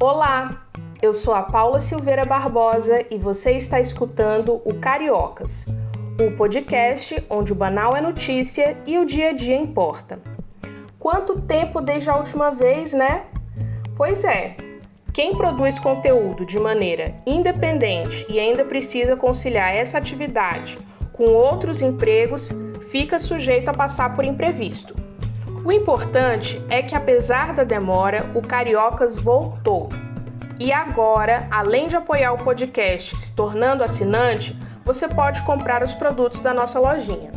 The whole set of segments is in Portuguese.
Olá, eu sou a Paula Silveira Barbosa e você está escutando o Cariocas, o podcast onde o banal é notícia e o dia a dia importa. Quanto tempo desde a última vez, né? Pois é, quem produz conteúdo de maneira independente e ainda precisa conciliar essa atividade com outros empregos fica sujeito a passar por imprevisto. O importante é que, apesar da demora, o Cariocas voltou. E agora, além de apoiar o podcast se tornando assinante, você pode comprar os produtos da nossa lojinha.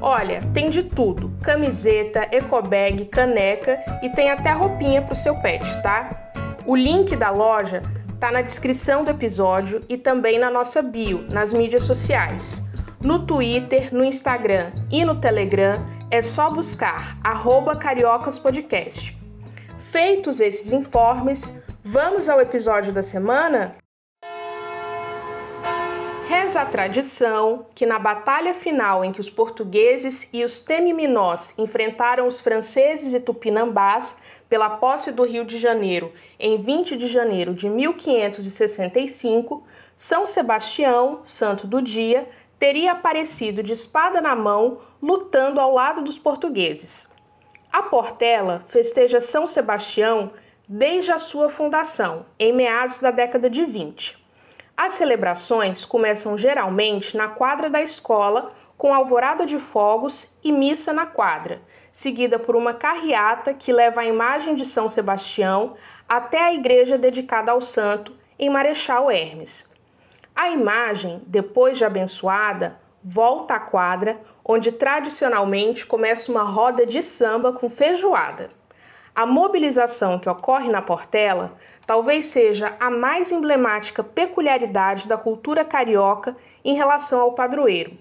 Olha, tem de tudo: camiseta, ecobag, caneca e tem até roupinha para o seu pet, tá? O link da loja está na descrição do episódio e também na nossa bio, nas mídias sociais. No Twitter, no Instagram e no Telegram é só buscar @cariocaspodcast. Feitos esses informes, vamos ao episódio da semana? Reza a tradição que na batalha final em que os portugueses e os temiminós enfrentaram os franceses e tupinambás pela posse do Rio de Janeiro em 20 de janeiro de 1565, São Sebastião, santo do dia, teria aparecido de espada na mão, lutando ao lado dos portugueses. A Portela festeja São Sebastião desde a sua fundação, em meados da década de 20. As celebrações começam geralmente na quadra da escola, com alvorada de fogos e missa na quadra, seguida por uma carreata que leva a imagem de São Sebastião até a igreja dedicada ao santo em Marechal Hermes. A imagem, depois de abençoada, volta à quadra, onde tradicionalmente começa uma roda de samba com feijoada. A mobilização que ocorre na Portela talvez seja a mais emblemática peculiaridade da cultura carioca em relação ao padroeiro,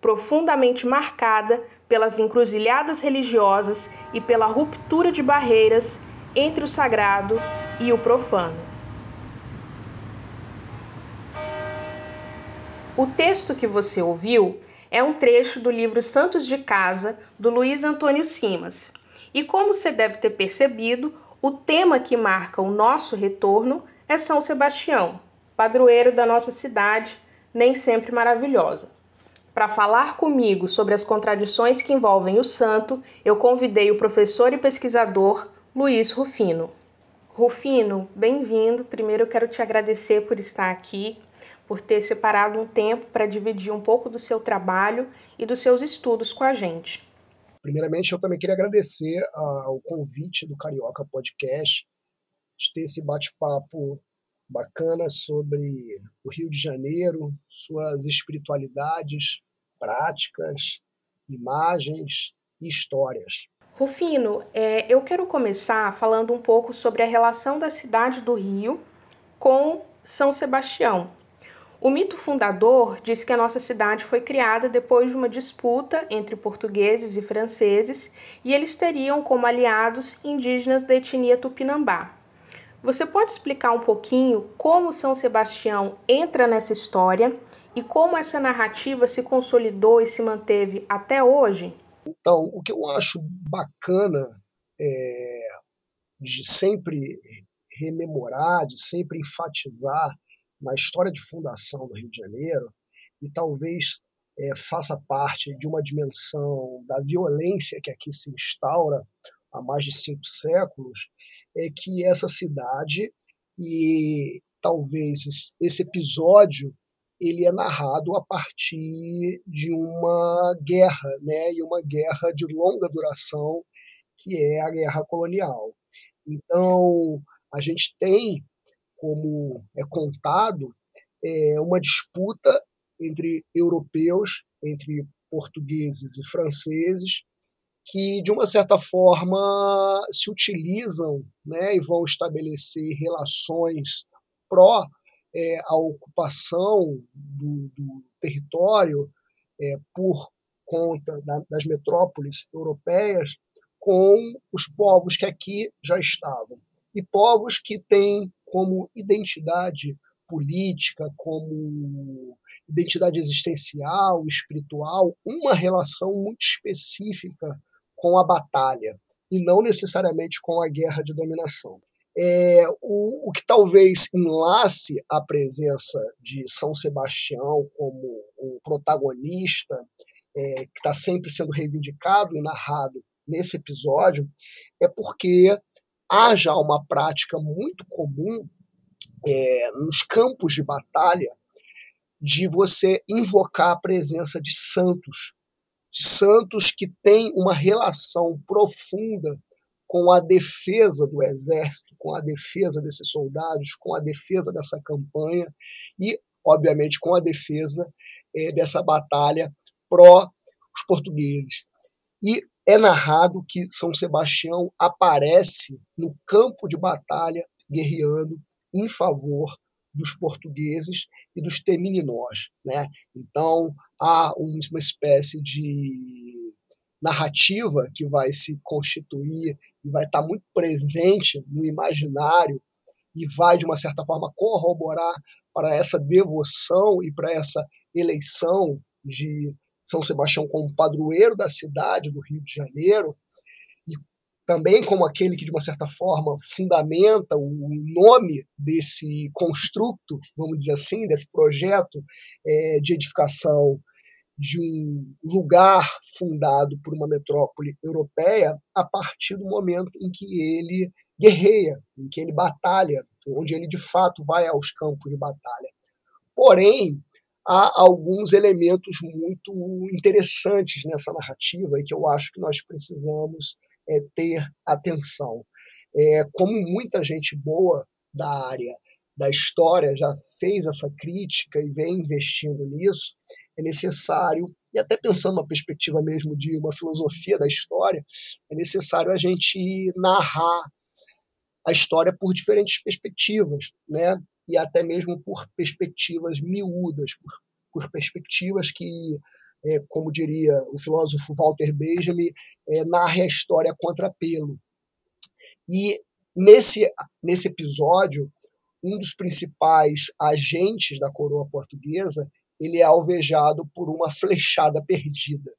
profundamente marcada pelas encruzilhadas religiosas e pela ruptura de barreiras entre o sagrado e o profano. O texto que você ouviu é um trecho do livro Santos de Casa, do Luiz Antônio Simas. E como você deve ter percebido, o tema que marca o nosso retorno é São Sebastião, padroeiro da nossa cidade, nem sempre maravilhosa. Para falar comigo sobre as contradições que envolvem o santo, eu convidei o professor e pesquisador Luiz Rufino. Rufino, bem-vindo. Primeiro eu quero te agradecer por estar aqui por ter separado um tempo para dividir um pouco do seu trabalho e dos seus estudos com a gente. Primeiramente, eu também queria agradecer ao convite do Carioca Podcast, de ter esse bate-papo bacana sobre o Rio de Janeiro, suas espiritualidades, práticas, imagens e histórias. Rufino, é, eu quero começar falando um pouco sobre a relação da cidade do Rio com São Sebastião. O mito fundador diz que a nossa cidade foi criada depois de uma disputa entre portugueses e franceses e eles teriam como aliados indígenas da etnia tupinambá. Você pode explicar um pouquinho como São Sebastião entra nessa história e como essa narrativa se consolidou e se manteve até hoje? Então, o que eu acho bacana é, de sempre rememorar, de sempre enfatizar na história de fundação do Rio de Janeiro e talvez é, faça parte de uma dimensão da violência que aqui se instaura há mais de cinco séculos, é que essa cidade e talvez esse episódio ele é narrado a partir de uma guerra, né, e uma guerra de longa duração, que é a guerra colonial. Então, a gente tem como é contado, é uma disputa entre europeus, entre portugueses e franceses, que de uma certa forma se utilizam né, e vão estabelecer relações pró é, a ocupação do, do território é, por conta da, das metrópoles europeias com os povos que aqui já estavam e povos que têm como identidade política, como identidade existencial, espiritual, uma relação muito específica com a batalha e não necessariamente com a guerra de dominação. É, o, o, que talvez enlace a presença de São Sebastião como um protagonista é, que está sempre sendo reivindicado e narrado nesse episódio é porque há já uma prática muito comum é, nos campos de batalha de você invocar a presença de santos, de santos que têm uma relação profunda com a defesa do exército, com a defesa desses soldados, com a defesa dessa campanha e, obviamente, com a defesa é, dessa batalha pró os portugueses. E é narrado que São Sebastião aparece no campo de batalha guerreando em favor dos portugueses e dos temininós. Né? Então, há uma espécie de narrativa que vai se constituir e vai estar muito presente no imaginário e vai, de uma certa forma, corroborar para essa devoção e para essa eleição de São Sebastião como padroeiro da cidade do Rio de Janeiro, também como aquele que, de uma certa forma, fundamenta o nome desse construto, vamos dizer assim, desse projeto é, de edificação de um lugar fundado por uma metrópole europeia a partir do momento em que ele guerreia, em que ele batalha, onde ele de fato vai aos campos de batalha. Porém, há alguns elementos muito interessantes nessa narrativa e que eu acho que nós precisamos é, ter atenção. É, como muita gente boa da área da história já fez essa crítica e vem investindo nisso, é necessário, e até pensando na perspectiva mesmo de uma filosofia da história, é necessário a gente narrar a história por diferentes perspectivas, né? E até mesmo por perspectivas miúdas, por, por perspectivas que é, como diria o filósofo Walter Benjamin, é, narre a história contra pelo. E nesse, nesse episódio, um dos principais agentes da coroa portuguesa ele é alvejado por uma flechada perdida,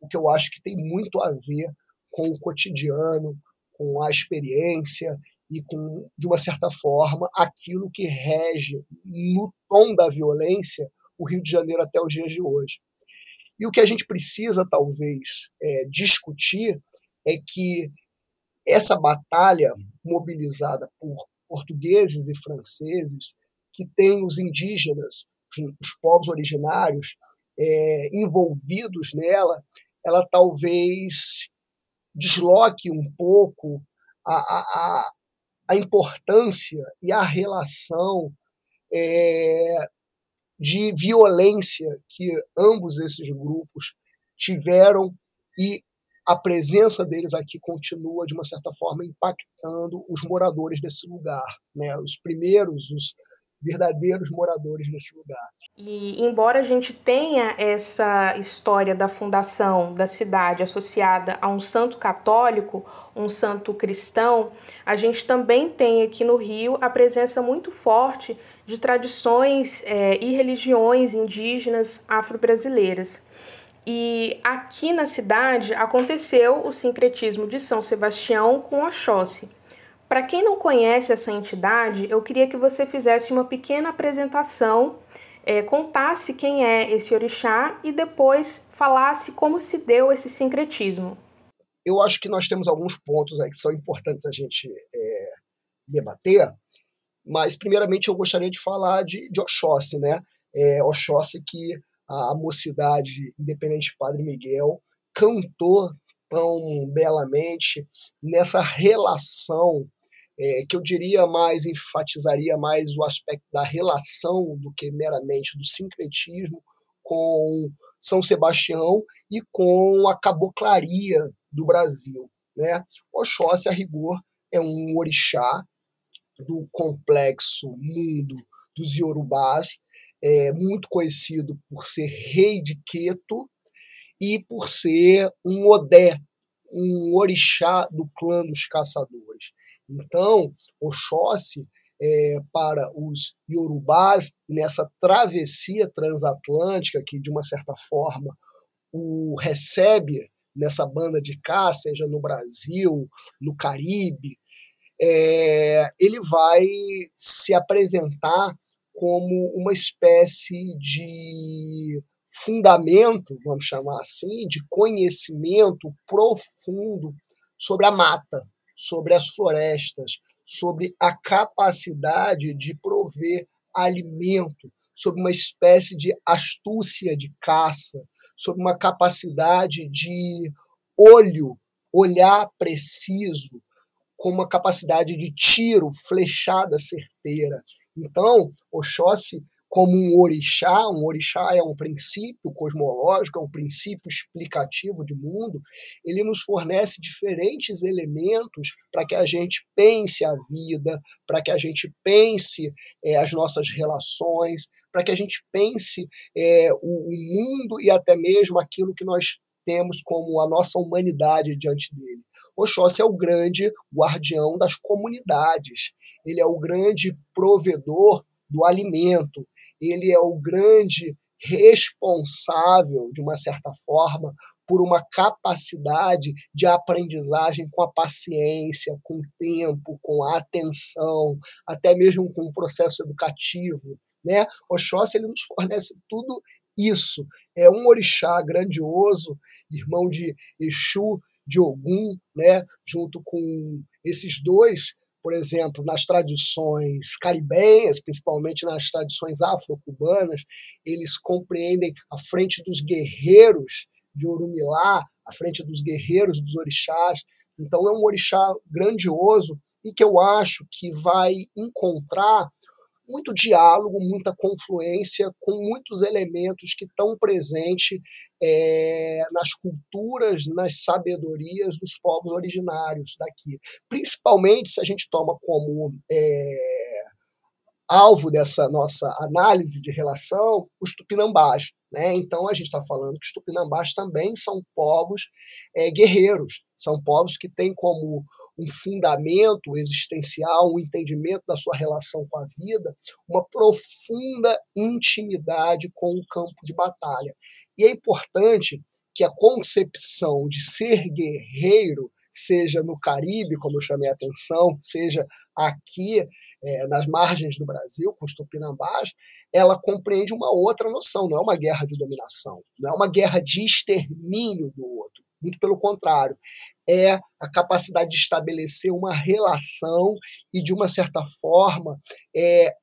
o que eu acho que tem muito a ver com o cotidiano, com a experiência e com, de uma certa forma, aquilo que rege no tom da violência o Rio de Janeiro até os dias de hoje. E o que a gente precisa, talvez, é, discutir é que essa batalha mobilizada por portugueses e franceses, que tem os indígenas, os, povos originários, é, envolvidos nela, ela talvez desloque um pouco a, a, a importância e a relação é, de violência que ambos esses grupos tiveram e a presença deles aqui continua, de uma certa forma, impactando os moradores desse lugar, né? os primeiros, os verdadeiros moradores desse lugar. E embora a gente tenha essa história da fundação da cidade associada a um santo católico, um santo cristão, a gente também tem aqui no Rio a presença muito forte de tradições é, e religiões indígenas afro-brasileiras. E aqui na cidade aconteceu o sincretismo de São Sebastião com Oxóssi. Para quem não conhece essa entidade, eu queria que você fizesse uma pequena apresentação, é, contasse quem é esse orixá e depois falasse como se deu esse sincretismo. Eu acho que nós temos alguns pontos aí que são importantes a gente é, debater. Mas, primeiramente, eu gostaria de falar de, de Oxóssi, né? É, Oxóssi que a, mocidade independente Padre Miguel cantou tão belamente nessa relação é, que eu diria mais, enfatizaria mais o aspecto da relação do que meramente do sincretismo com São Sebastião e com a caboclaria do Brasil. Né? Oxóssi, a rigor, é um orixá do complexo mundo dos Yorubás, é muito conhecido por ser rei de Queto e por ser um Odé, um orixá do clã dos caçadores. Então, Oxóssi, é, para os Yorubás, nessa travessia transatlântica que, de uma certa forma, o recebe nessa banda de cá, seja no Brasil, no Caribe, é, ele vai se apresentar como uma espécie de fundamento, vamos chamar assim, de conhecimento profundo sobre a mata, sobre as florestas, sobre a capacidade de prover alimento, sobre uma espécie de astúcia de caça, sobre uma capacidade de olho, olhar preciso, com uma capacidade de tiro, flechada certeira. Então, Oxóssi como um orixá, um orixá é um princípio cosmológico, é um princípio explicativo de mundo, ele nos fornece diferentes elementos para que a gente pense a vida, para que a gente pense é, as nossas relações, para que a gente pense é, o, o mundo e até mesmo aquilo que nós temos como a nossa humanidade diante dele. Oxóssi é o grande guardião das comunidades, ele é o grande provedor do alimento, ele é o grande responsável, de uma certa forma, por uma capacidade de aprendizagem com a paciência, com o tempo, com a atenção, até mesmo com o processo educativo. Né? Oxóssi ele nos fornece tudo isso. É um orixá grandioso, irmão de Exu, de Ogum, né? junto com esses dois por exemplo, nas tradições caribenhas, principalmente nas tradições afro-cubanas, eles compreendem a frente dos guerreiros de Urumilá, a frente dos guerreiros dos orixás. Então é um orixá grandioso e que eu acho que vai encontrar muito diálogo, muita confluência com muitos elementos que estão presentes é, nas culturas, nas sabedorias dos povos originários daqui. Principalmente se a gente toma como é, alvo dessa nossa análise de relação os tupinambás. Né? Então a gente está falando que os tupinambás também são povos é, guerreiros, são povos que têm como um fundamento existencial, um entendimento da sua relação com a vida, uma profunda intimidade com o campo de batalha. E é importante que a concepção de ser guerreiro seja no Caribe, como eu chamei a atenção, seja aqui é, nas margens do Brasil, com os tupinambás, ela compreende uma outra noção, não é uma guerra de dominação, não é uma guerra de extermínio do outro. Muito pelo contrário, é a capacidade de estabelecer uma relação e, de uma certa forma, é,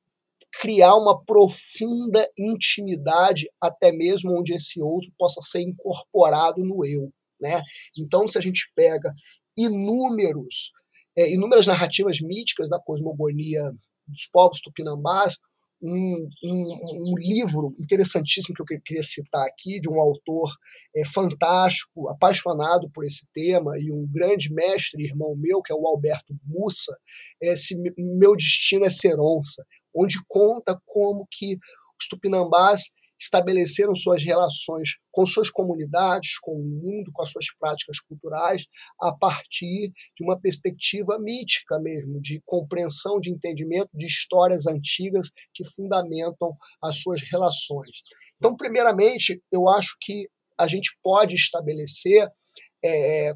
criar uma profunda intimidade, até mesmo onde esse outro possa ser incorporado no eu. Né? Então, se a gente pega inúmeros, é, inúmeras narrativas míticas da cosmogonia dos povos tupinambás, um, um, um, livro interessantíssimo que eu queria citar aqui, de um autor é, fantástico, apaixonado por esse tema, e um grande mestre, irmão meu, que é o Alberto Mussa, esse Meu Destino é Ser Onça, onde conta como que os tupinambás estabeleceram suas relações com suas comunidades, com o mundo, com as suas práticas culturais, a partir de uma perspectiva mítica mesmo, de compreensão, de entendimento de histórias antigas que fundamentam as suas relações. Então, primeiramente, eu acho que a gente pode estabelecer é,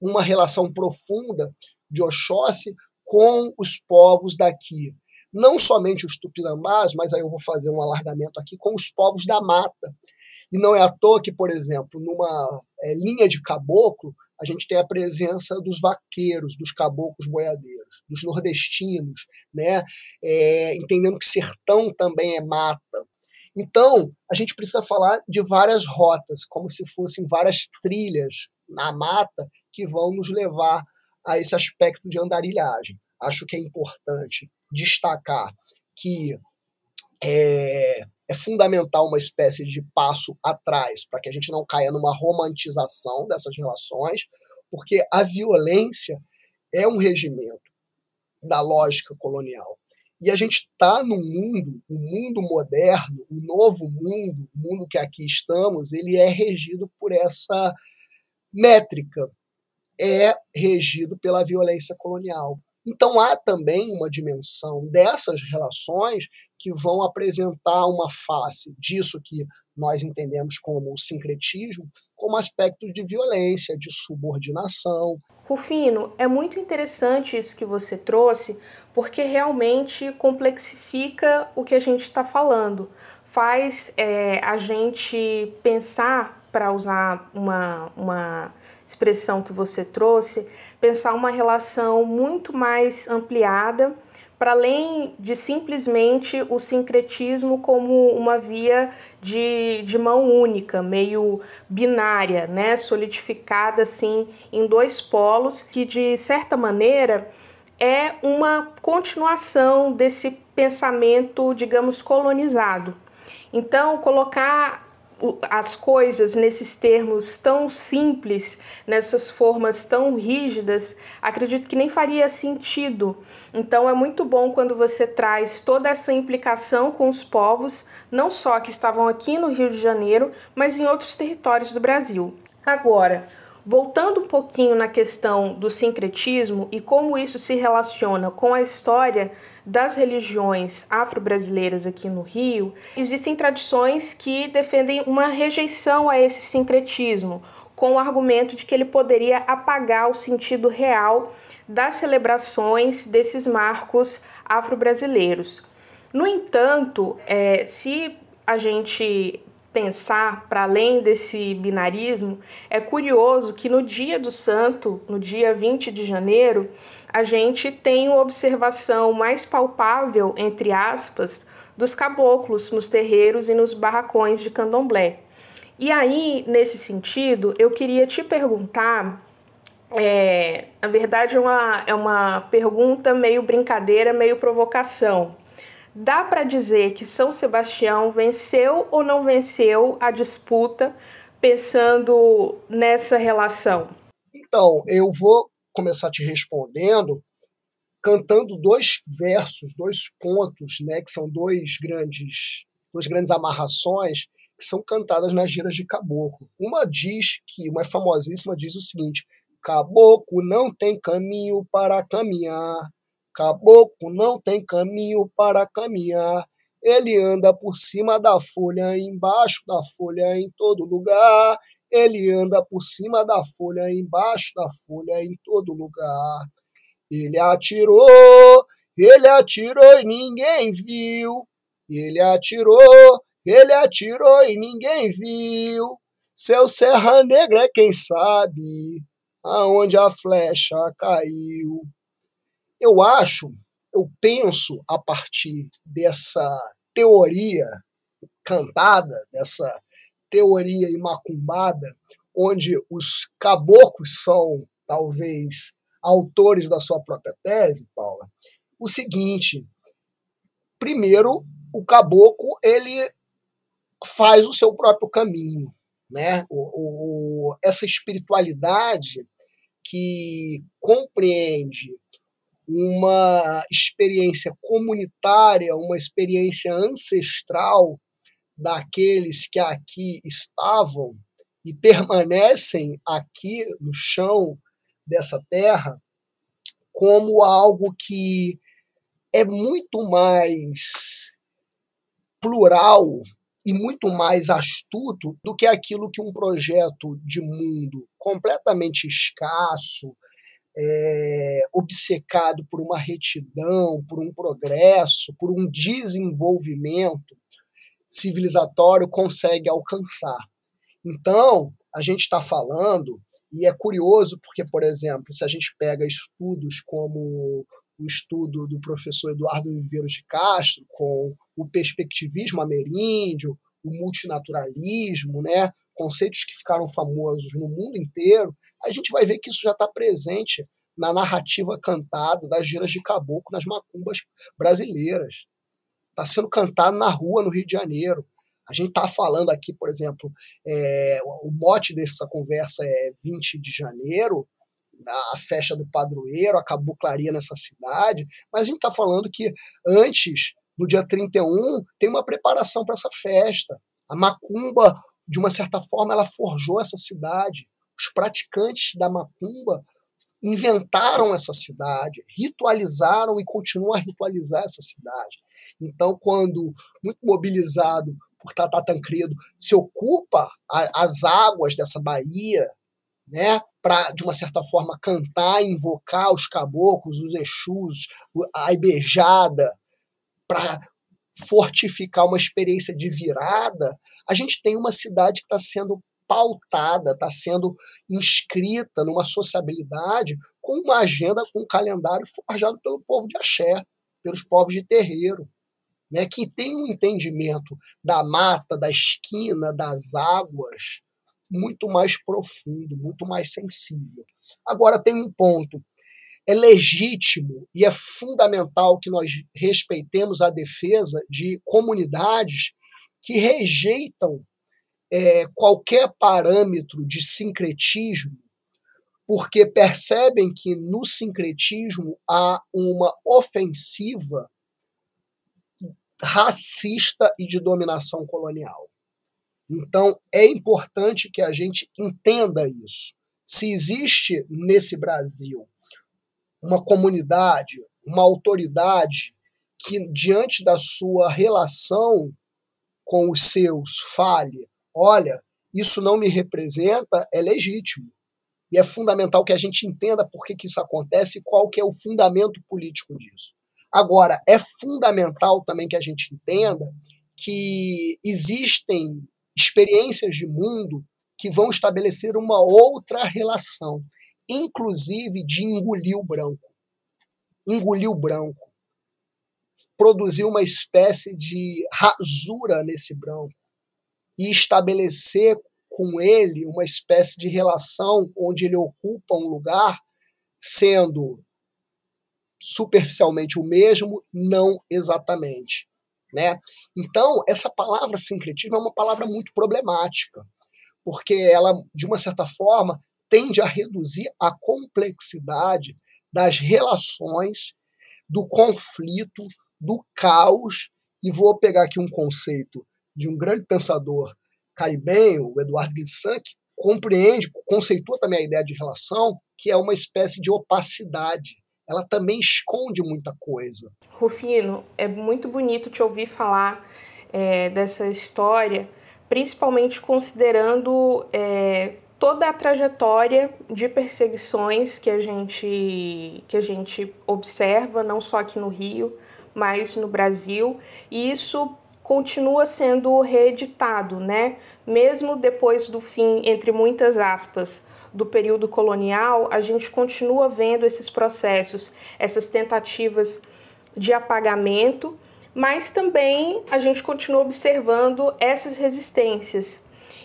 uma relação profunda de Oxóssi com os povos daqui, não somente os tupinambás, mas aí eu vou fazer um alargamento aqui com os povos da mata. E não é à toa que, por exemplo, numa é, linha de caboclo, a gente tem a presença dos vaqueiros, dos caboclos boiadeiros, dos nordestinos, né? É, entendendo que sertão também é mata. Então, a gente precisa falar de várias rotas, como se fossem várias trilhas na mata que vão nos levar a esse aspecto de andarilhagem. Acho que é importante destacar que é, é fundamental uma espécie de passo atrás para que a gente não caia numa romantização dessas relações, porque a violência é um regimento da lógica colonial. E a gente está no mundo, o mundo moderno, o novo mundo, o mundo que aqui estamos, ele é regido por essa métrica, é regido pela violência colonial. Então há também uma dimensão dessas relações que vão apresentar uma face disso que nós entendemos como sincretismo, como aspectos de violência, de subordinação. Rufino, é muito interessante isso que você trouxe, porque realmente complexifica o que a gente está falando, faz é, a gente pensar, para usar uma, uma expressão que você trouxe, pensar uma relação muito mais ampliada para além de simplesmente o sincretismo como uma via de, de mão única, meio binária, né, solidificada assim em dois polos, que de certa maneira é uma continuação desse pensamento, digamos, colonizado. Então, colocar as coisas nesses termos tão simples, nessas formas tão rígidas, acredito que nem faria sentido. Então é muito bom quando você traz toda essa implicação com os povos, não só que estavam aqui no Rio de Janeiro, mas em outros territórios do Brasil. Agora, Voltando um pouquinho na questão do sincretismo e como isso se relaciona com a história das religiões afro-brasileiras aqui no Rio, existem tradições que defendem uma rejeição a esse sincretismo, com o argumento de que ele poderia apagar o sentido real das celebrações desses marcos afro-brasileiros. No entanto, é, se a gente pensar para além desse binarismo, é curioso que no dia do santo, no dia 20 de janeiro, a gente tem uma observação mais palpável, entre aspas, dos caboclos nos terreiros e nos barracões de candomblé. E aí, nesse sentido, eu queria te perguntar. É, na verdade, é uma, é uma pergunta meio brincadeira, meio provocação. Dá para dizer que São Sebastião venceu ou não venceu a disputa pensando nessa relação? Então, eu vou começar te respondendo cantando dois versos, dois contos, né, que são dois grandes, duas grandes amarrações que são cantadas nas giras de caboclo. Uma diz que, uma famosíssima diz o seguinte: Caboclo não tem caminho para caminhar, Caboclo não tem caminho para caminhar. Ele anda por cima da folha, embaixo da folha, em todo lugar. Ele anda por cima da folha, embaixo da folha, em todo lugar. Ele atirou, ele atirou e ninguém viu. Ele atirou, ele atirou e ninguém viu. Seu Serra Negra é quem sabe aonde a flecha caiu. Eu acho, eu penso a partir dessa teoria cantada, dessa teoria imacumbada, onde os caboclos são, talvez, autores da sua própria tese, Paula, o seguinte: primeiro, o caboclo ele faz o seu próprio caminho, né? O, o, essa espiritualidade que compreende uma experiência comunitária, uma experiência ancestral daqueles que aqui estavam e permanecem aqui no chão dessa terra como algo que é muito mais plural e muito mais astuto do que aquilo que um projeto de mundo completamente escasso, é, obcecado por uma retidão, por um progresso, por um desenvolvimento civilizatório consegue alcançar. Então, a gente está falando, e é curioso porque, por exemplo, se a gente pega estudos como o estudo do professor Eduardo Viveiros de Castro, com o perspectivismo ameríndio, o multinaturalismo, né, conceitos que ficaram famosos no mundo inteiro, a gente vai ver que isso já está presente na narrativa cantada das giras de caboclo nas macumbas brasileiras. Está sendo cantado na rua no Rio de Janeiro. A gente está falando aqui, por exemplo, é, o mote dessa conversa é 20 de janeiro, a festa do padroeiro, a caboclaria nessa cidade, mas a gente está falando que antes, no dia 31, tem uma preparação para essa festa. A macumba de uma certa forma, ela forjou essa cidade. Os praticantes da macumba inventaram essa cidade, ritualizaram e continuam a ritualizar essa cidade. Então, quando, muito mobilizado por Tata Tancredo, se ocupa a, as águas dessa Bahia, né, para, de uma certa forma, cantar, invocar os caboclos, os exus, a ibejada, para fortificar uma experiência de virada, a gente tem uma cidade que está sendo pautada, está sendo inscrita numa sociabilidade com uma agenda, com um calendário forjado pelo povo de axé, pelos povos de terreiro, né, que tem um entendimento da mata, da esquina, das águas, muito mais profundo, muito mais sensível. Agora tem um ponto. É legítimo e é fundamental que nós respeitemos a defesa de comunidades que rejeitam é, qualquer parâmetro de sincretismo, porque percebem que no sincretismo há uma ofensiva racista e de dominação colonial. Então, é importante que a gente entenda isso. Se existe nesse Brasil uma comunidade, uma autoridade que, diante da sua relação com os seus, fale: olha, isso não me representa, é legítimo. E é fundamental que a gente entenda por que, que isso acontece e qual que é o fundamento político disso. Agora, é fundamental também que a gente entenda que existem experiências de mundo que vão estabelecer uma outra relação, inclusive de engolir o branco. Engolir o branco. Produzir uma espécie de rasura nesse branco e estabelecer com ele uma espécie de relação onde ele ocupa um lugar sendo superficialmente o mesmo, não exatamente. Né? Então, essa palavra sincretismo é uma palavra muito problemática, porque ela, de uma certa forma, tende a reduzir a complexidade das relações, do conflito, do caos. E vou pegar aqui um conceito de um grande pensador caribenho, o Eduardo Guissan, que compreende, conceitua também a ideia de relação, que é uma espécie de opacidade. Ela também esconde muita coisa. Rufino, é muito bonito te ouvir falar é, dessa história, principalmente considerando é, toda a trajetória de perseguições que a gente que a gente observa não só aqui no Rio, mas no Brasil, e isso continua sendo reeditado, né? Mesmo depois do fim, entre muitas aspas, do período colonial, a gente continua vendo esses processos, essas tentativas de apagamento, mas também a gente continua observando essas resistências.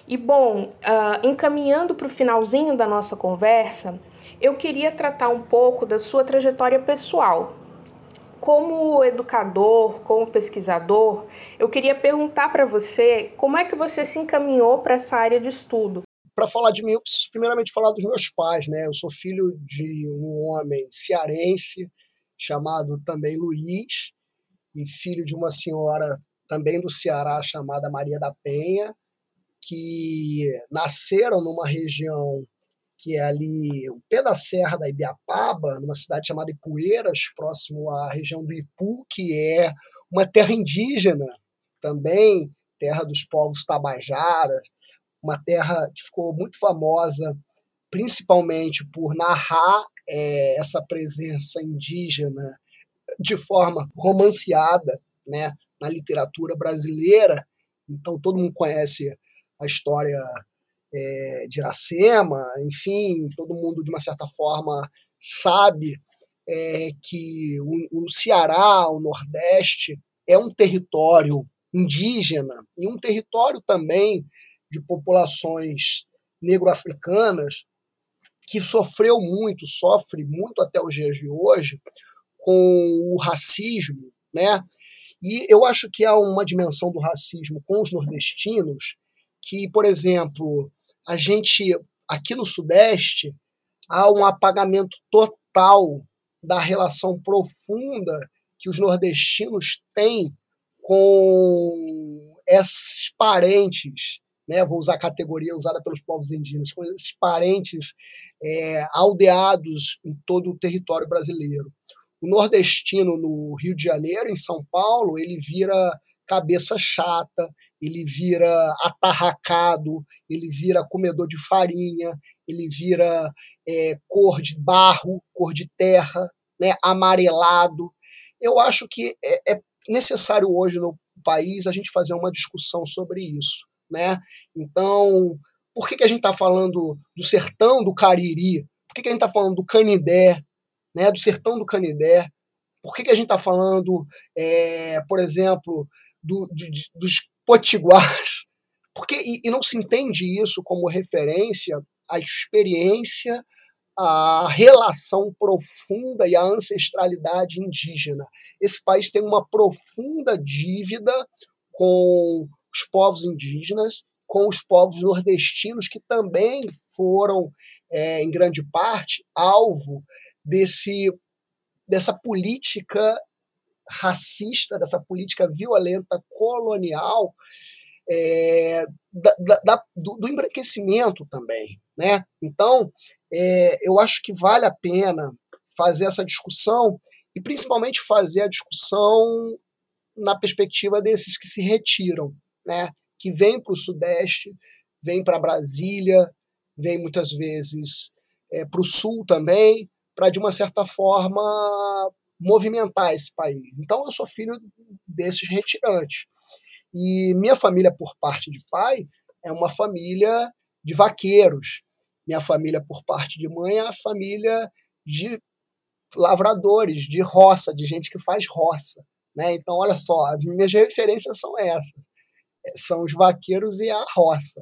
E bom, uh, encaminhando para o finalzinho da nossa conversa, eu queria tratar um pouco da sua trajetória pessoal. Como educador, como pesquisador, eu queria perguntar para você como é que você se encaminhou para essa área de estudo. Para falar de mim, eu preciso primeiramente falar dos meus pais, né? Eu sou filho de um homem cearense, chamado também Luiz, e filho de uma senhora também do Ceará chamada Maria da Penha, que nasceram numa região que é ali o pé da serra da Ibiapaba, numa cidade chamada Ipueiras, próximo à região do Ipu, que é uma terra indígena também, terra dos povos tabajaras, uma terra que ficou muito famosa principalmente por narrar é, essa presença indígena de forma romanceada né, na literatura brasileira. Então, todo mundo conhece a história é, de Iracema, enfim, todo mundo, de uma certa forma, sabe é, que o, o Ceará, o Nordeste, é um território indígena e um território também de populações negro-africanas que sofreu muito, sofre muito até os dias de hoje com o racismo, né? E eu acho que há uma dimensão do racismo com os nordestinos que, por exemplo, a gente aqui no Sudeste há um apagamento total da relação profunda que os nordestinos têm com esses parentes né, vou usar a categoria usada pelos povos indígenas, com esses parentes é, aldeados em todo o território brasileiro. O nordestino no Rio de Janeiro, em São Paulo, ele vira cabeça chata, ele vira atarracado, ele vira comedor de farinha, ele vira é, cor de barro, cor de terra, né, amarelado. Eu acho que é, é necessário hoje no país a gente fazer uma discussão sobre isso. Né? Então, por que, que a gente está falando do sertão do Cariri? Por que, que a gente está falando do Canindé, né, do sertão do Canindé? Por que, que a gente está falando, é, por exemplo, do, de, dos potiguars? Porque, e, e não se entende isso como referência à experiência a relação profunda e a ancestralidade indígena. Esse país tem uma profunda dívida com os povos indígenas, com os povos nordestinos, que também foram, é, em grande parte, alvo desse, dessa política racista, dessa política violenta colonial, é, da, da, do, do embranquecimento também. Né? Então, é, eu acho que vale a pena fazer essa discussão e principalmente fazer a discussão na perspectiva desses que se retiram, né? que vêm para o Sudeste, vêm para Brasília, vêm muitas vezes é, para o Sul também, para de uma certa forma movimentar esse país. Então eu sou filho desses retirantes. E minha família, por parte de pai, é uma família de vaqueiros. Minha família, por parte de mãe, é a família de lavradores, de roça, de gente que faz roça. Né? Então, olha só, as minhas referências são essas. São os vaqueiros e a roça.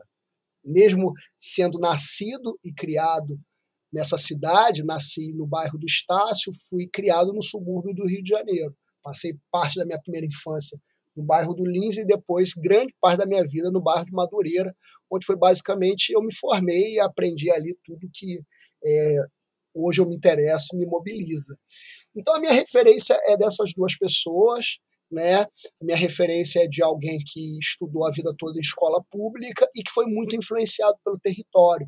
Mesmo sendo nascido e criado nessa cidade, nasci no bairro do Estácio, fui criado no subúrbio do Rio de Janeiro. Passei parte da minha primeira infância no bairro do Lins e depois grande parte da minha vida no bairro de Madureira, onde foi basicamente eu me formei e aprendi ali tudo que é, hoje eu me interesso me mobiliza. Então a minha referência é dessas duas pessoas, né? A minha referência é de alguém que estudou a vida toda em escola pública e que foi muito influenciado pelo território,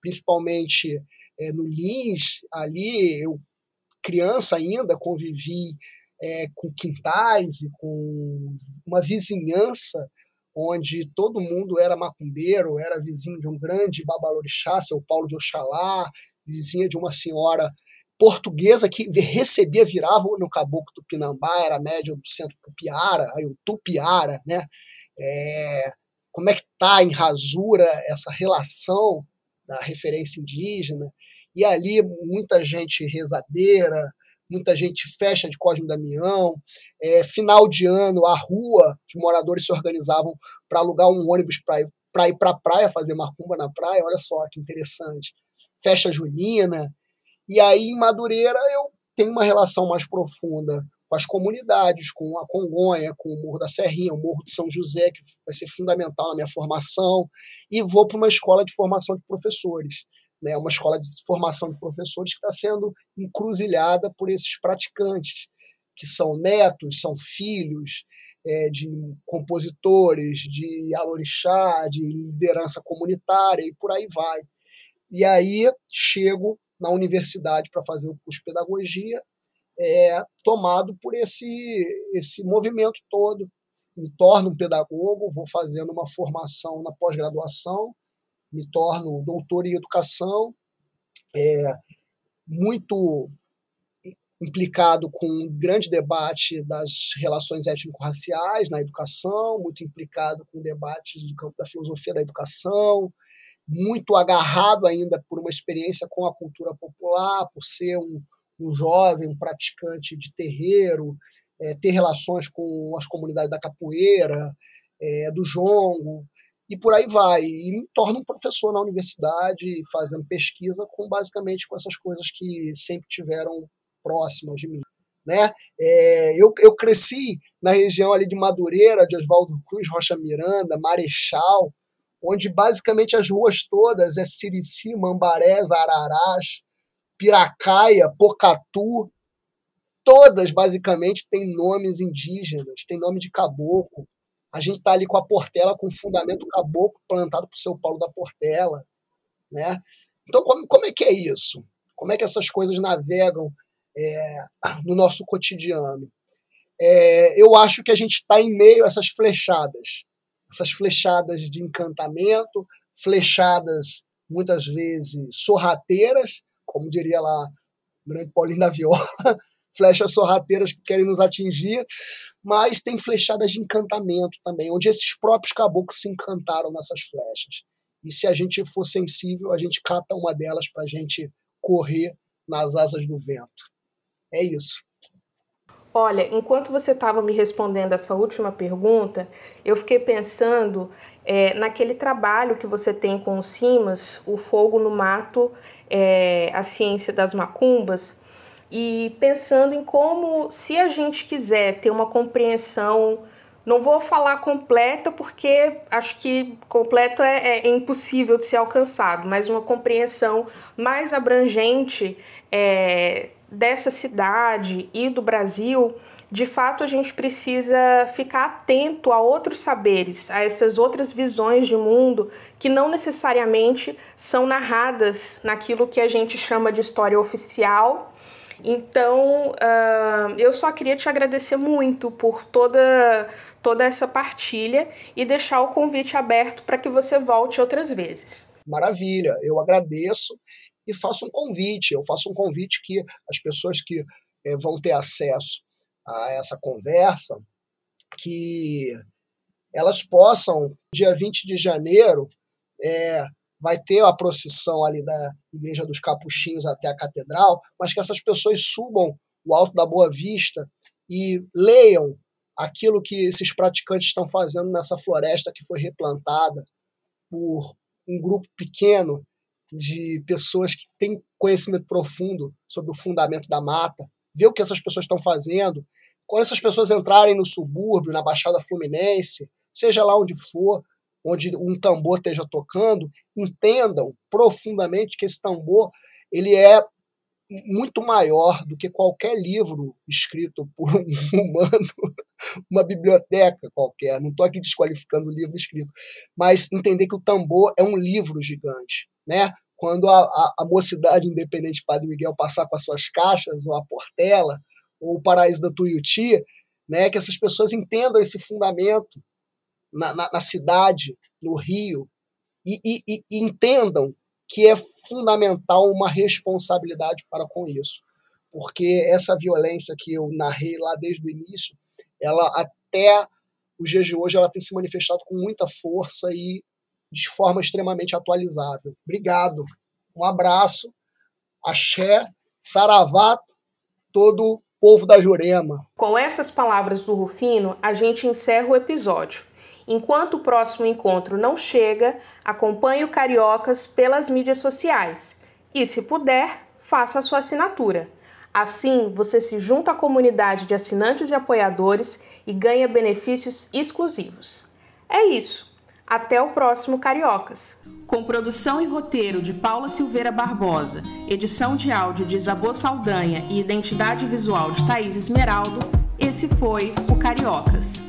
principalmente é, no Lins, ali eu criança ainda convivi é, com quintais e com uma vizinhança onde todo mundo era macumbeiro, era vizinho de um grande babalorixá, seu Paulo de Oxalá, vizinha de uma senhora portuguesa que recebia, virava no caboclo Tupinambá, era médio do centro Tupiara, aí o Tupiara, né? É, como é que está em rasura essa relação da referência indígena? E ali muita gente rezadeira, muita gente fecha de Cosme Damião. É, final de ano, a rua, os moradores se organizavam para alugar um ônibus para ir para ir a praia, fazer macumba na praia, olha só que interessante. Festa junina. E aí, em Madureira, eu tenho uma relação mais profunda com as comunidades, com a Congonha, com o Morro da Serrinha, o Morro de São José, que vai ser fundamental na minha formação, e vou para uma escola de formação de professores né, uma escola de formação de professores que está sendo encruzilhada por esses praticantes, que são netos, são filhos é, de compositores, de alorixá, de liderança comunitária e por aí vai. E aí chego na universidade para fazer o curso de pedagogia, é, tomado por esse, esse movimento todo. Me torno um pedagogo, vou fazendo uma formação na pós-graduação, me torno doutor em educação, é, muito implicado com um grande debate das relações étnico-raciais na educação, muito implicado com debates do campo da filosofia da educação, muito agarrado ainda por uma experiência com a cultura popular, por ser um, um jovem, um praticante de terreiro, é, ter relações com as comunidades da capoeira, é, do jongo, e por aí vai. E me torno um professor na universidade, fazendo pesquisa com basicamente com essas coisas que sempre tiveram próximas de mim. Né? É, eu, eu cresci na região ali de Madureira, de Oswaldo Cruz, Rocha Miranda, Marechal, onde basicamente as ruas todas é Sirici, Mambarés, Ararás, Piracaia, Pocatu, todas basicamente têm nomes indígenas, têm nome de caboclo, a gente está ali com a Portela, com o fundamento caboclo plantado por seu Paulo da Portela. Né? Então, como, como é que é isso? Como é que essas coisas navegam é, no nosso cotidiano? É, eu acho que a gente está em meio a essas flechadas, essas flechadas de encantamento, flechadas muitas vezes sorrateiras, como diria lá o grande Paulinho da Viola, flechas sorrateiras que querem nos atingir, mas tem flechadas de encantamento também, onde esses próprios caboclos se encantaram nessas flechas. E se a gente for sensível, a gente cata uma delas para a gente correr nas asas do vento. É isso. Olha, enquanto você estava me respondendo essa última pergunta, eu fiquei pensando é, naquele trabalho que você tem com o Simas, o Fogo no Mato, é, a Ciência das Macumbas, e pensando em como, se a gente quiser ter uma compreensão, não vou falar completa, porque acho que completa é, é impossível de ser alcançado, mas uma compreensão mais abrangente é, dessa cidade e do Brasil, de fato a gente precisa ficar atento a outros saberes, a essas outras visões de mundo que não necessariamente são narradas naquilo que a gente chama de história oficial. Então, uh, eu só queria te agradecer muito por toda, toda essa partilha e deixar o convite aberto para que você volte outras vezes. Maravilha, eu agradeço e faço um convite. Eu faço um convite que as pessoas que é, vão ter acesso a essa conversa, que elas possam, dia 20 de janeiro, é, vai ter a procissão ali da Igreja dos Capuchinhos até a Catedral, mas que essas pessoas subam o Alto da Boa Vista e leiam aquilo que esses praticantes estão fazendo nessa floresta que foi replantada por um grupo pequeno de pessoas que têm conhecimento profundo sobre o fundamento da mata, ver o que essas pessoas estão fazendo. Quando essas pessoas entrarem no subúrbio, na Baixada Fluminense, seja lá onde for, onde um tambor esteja tocando, entendam profundamente que esse tambor ele é muito maior do que qualquer livro escrito por um humano, uma biblioteca qualquer. Não estou aqui desqualificando o livro escrito, mas entender que o tambor é um livro gigante né? Quando a, a, a mocidade independente Padre Miguel passar com as suas caixas, ou a Portela, ou o Paraíso da Tuiuti, né? Que essas pessoas entendam esse fundamento na, na, na cidade, no Rio, e, e, e, entendam que é fundamental uma responsabilidade para com isso. Porque essa violência que eu narrei lá desde o início, ela até os dias de hoje ela tem se manifestado com muita força e de forma extremamente atualizável. Obrigado. Um abraço. Axé, Saravá, todo povo da Jurema. Com essas palavras do Rufino, a gente encerra o episódio. Enquanto o próximo encontro não chega, acompanhe o Cariocas pelas mídias sociais e, se puder, faça a sua assinatura. Assim, você se junta à comunidade de assinantes e apoiadores e ganha benefícios exclusivos. É isso. Até o próximo Cariocas. Com produção e roteiro de Paula Silveira Barbosa, edição de áudio de Isabô Saldanha e identidade visual de Thaís Esmeraldo, esse foi o Cariocas.